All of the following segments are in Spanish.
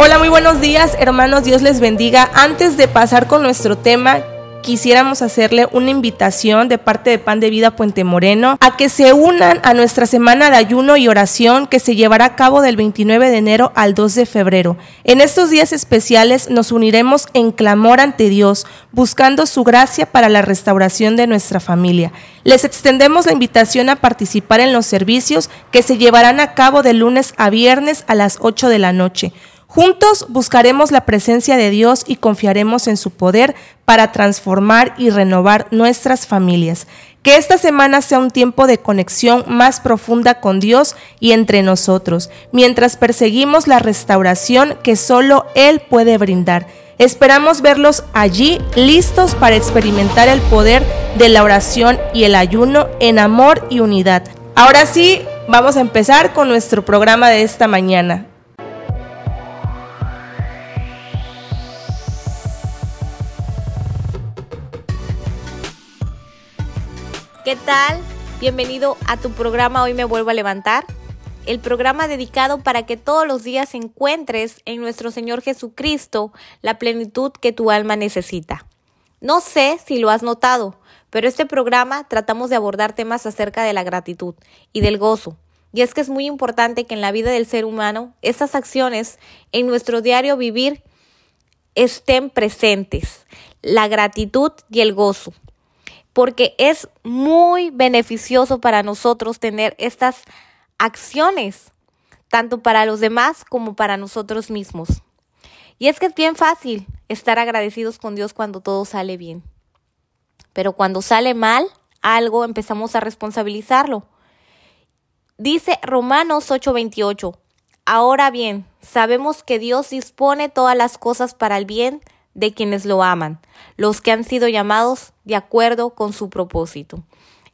Hola, muy buenos días, hermanos. Dios les bendiga. Antes de pasar con nuestro tema, quisiéramos hacerle una invitación de parte de Pan de Vida Puente Moreno a que se unan a nuestra semana de ayuno y oración que se llevará a cabo del 29 de enero al 2 de febrero. En estos días especiales nos uniremos en clamor ante Dios, buscando su gracia para la restauración de nuestra familia. Les extendemos la invitación a participar en los servicios que se llevarán a cabo de lunes a viernes a las 8 de la noche. Juntos buscaremos la presencia de Dios y confiaremos en su poder para transformar y renovar nuestras familias. Que esta semana sea un tiempo de conexión más profunda con Dios y entre nosotros, mientras perseguimos la restauración que solo Él puede brindar. Esperamos verlos allí listos para experimentar el poder de la oración y el ayuno en amor y unidad. Ahora sí, vamos a empezar con nuestro programa de esta mañana. ¿Qué tal? Bienvenido a tu programa Hoy me vuelvo a levantar, el programa dedicado para que todos los días encuentres en nuestro Señor Jesucristo la plenitud que tu alma necesita. No sé si lo has notado, pero este programa tratamos de abordar temas acerca de la gratitud y del gozo. Y es que es muy importante que en la vida del ser humano estas acciones en nuestro diario vivir estén presentes, la gratitud y el gozo porque es muy beneficioso para nosotros tener estas acciones, tanto para los demás como para nosotros mismos. Y es que es bien fácil estar agradecidos con Dios cuando todo sale bien. Pero cuando sale mal algo, empezamos a responsabilizarlo. Dice Romanos 8:28, ahora bien, sabemos que Dios dispone todas las cosas para el bien de quienes lo aman, los que han sido llamados de acuerdo con su propósito.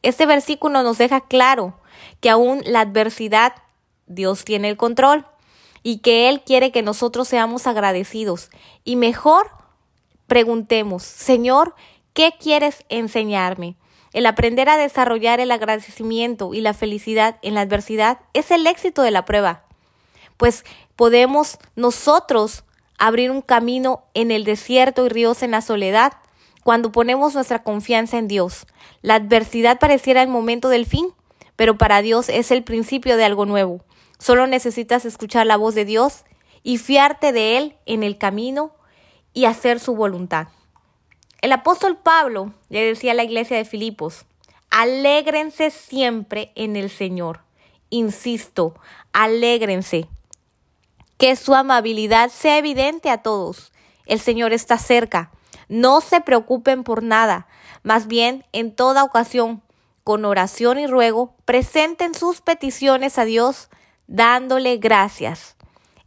Este versículo nos deja claro que aún la adversidad Dios tiene el control y que Él quiere que nosotros seamos agradecidos. Y mejor preguntemos, Señor, ¿qué quieres enseñarme? El aprender a desarrollar el agradecimiento y la felicidad en la adversidad es el éxito de la prueba, pues podemos nosotros abrir un camino en el desierto y ríos en la soledad cuando ponemos nuestra confianza en Dios. La adversidad pareciera el momento del fin, pero para Dios es el principio de algo nuevo. Solo necesitas escuchar la voz de Dios y fiarte de Él en el camino y hacer su voluntad. El apóstol Pablo le decía a la iglesia de Filipos, alégrense siempre en el Señor. Insisto, alégrense que su amabilidad sea evidente a todos. El Señor está cerca. No se preocupen por nada, más bien en toda ocasión, con oración y ruego, presenten sus peticiones a Dios dándole gracias.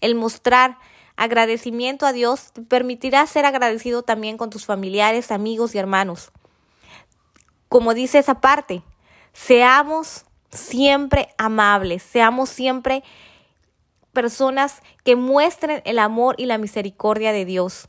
El mostrar agradecimiento a Dios te permitirá ser agradecido también con tus familiares, amigos y hermanos. Como dice esa parte, seamos siempre amables, seamos siempre personas que muestren el amor y la misericordia de Dios.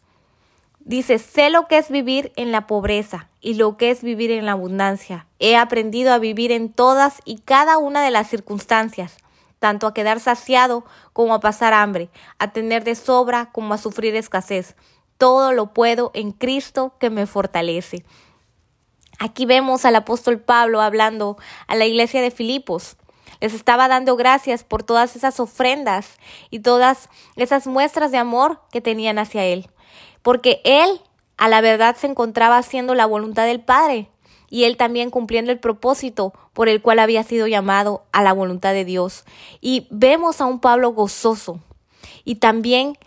Dice, sé lo que es vivir en la pobreza y lo que es vivir en la abundancia. He aprendido a vivir en todas y cada una de las circunstancias, tanto a quedar saciado como a pasar hambre, a tener de sobra como a sufrir escasez. Todo lo puedo en Cristo que me fortalece. Aquí vemos al apóstol Pablo hablando a la iglesia de Filipos les estaba dando gracias por todas esas ofrendas y todas esas muestras de amor que tenían hacia Él. Porque Él, a la verdad, se encontraba haciendo la voluntad del Padre y Él también cumpliendo el propósito por el cual había sido llamado a la voluntad de Dios. Y vemos a un Pablo gozoso y también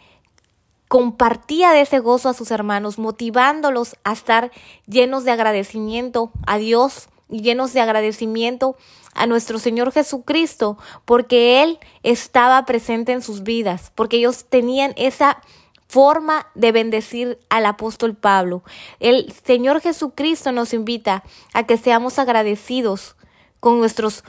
compartía de ese gozo a sus hermanos, motivándolos a estar llenos de agradecimiento a Dios llenos de agradecimiento a nuestro Señor Jesucristo porque Él estaba presente en sus vidas, porque ellos tenían esa forma de bendecir al apóstol Pablo. El Señor Jesucristo nos invita a que seamos agradecidos con nuestros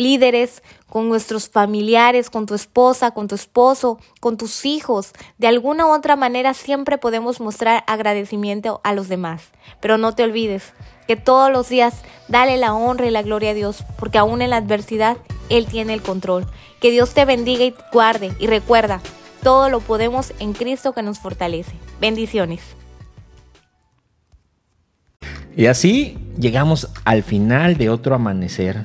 líderes, con nuestros familiares, con tu esposa, con tu esposo, con tus hijos. De alguna u otra manera siempre podemos mostrar agradecimiento a los demás. Pero no te olvides que todos los días dale la honra y la gloria a Dios, porque aún en la adversidad Él tiene el control. Que Dios te bendiga y guarde. Y recuerda, todo lo podemos en Cristo que nos fortalece. Bendiciones. Y así llegamos al final de otro amanecer.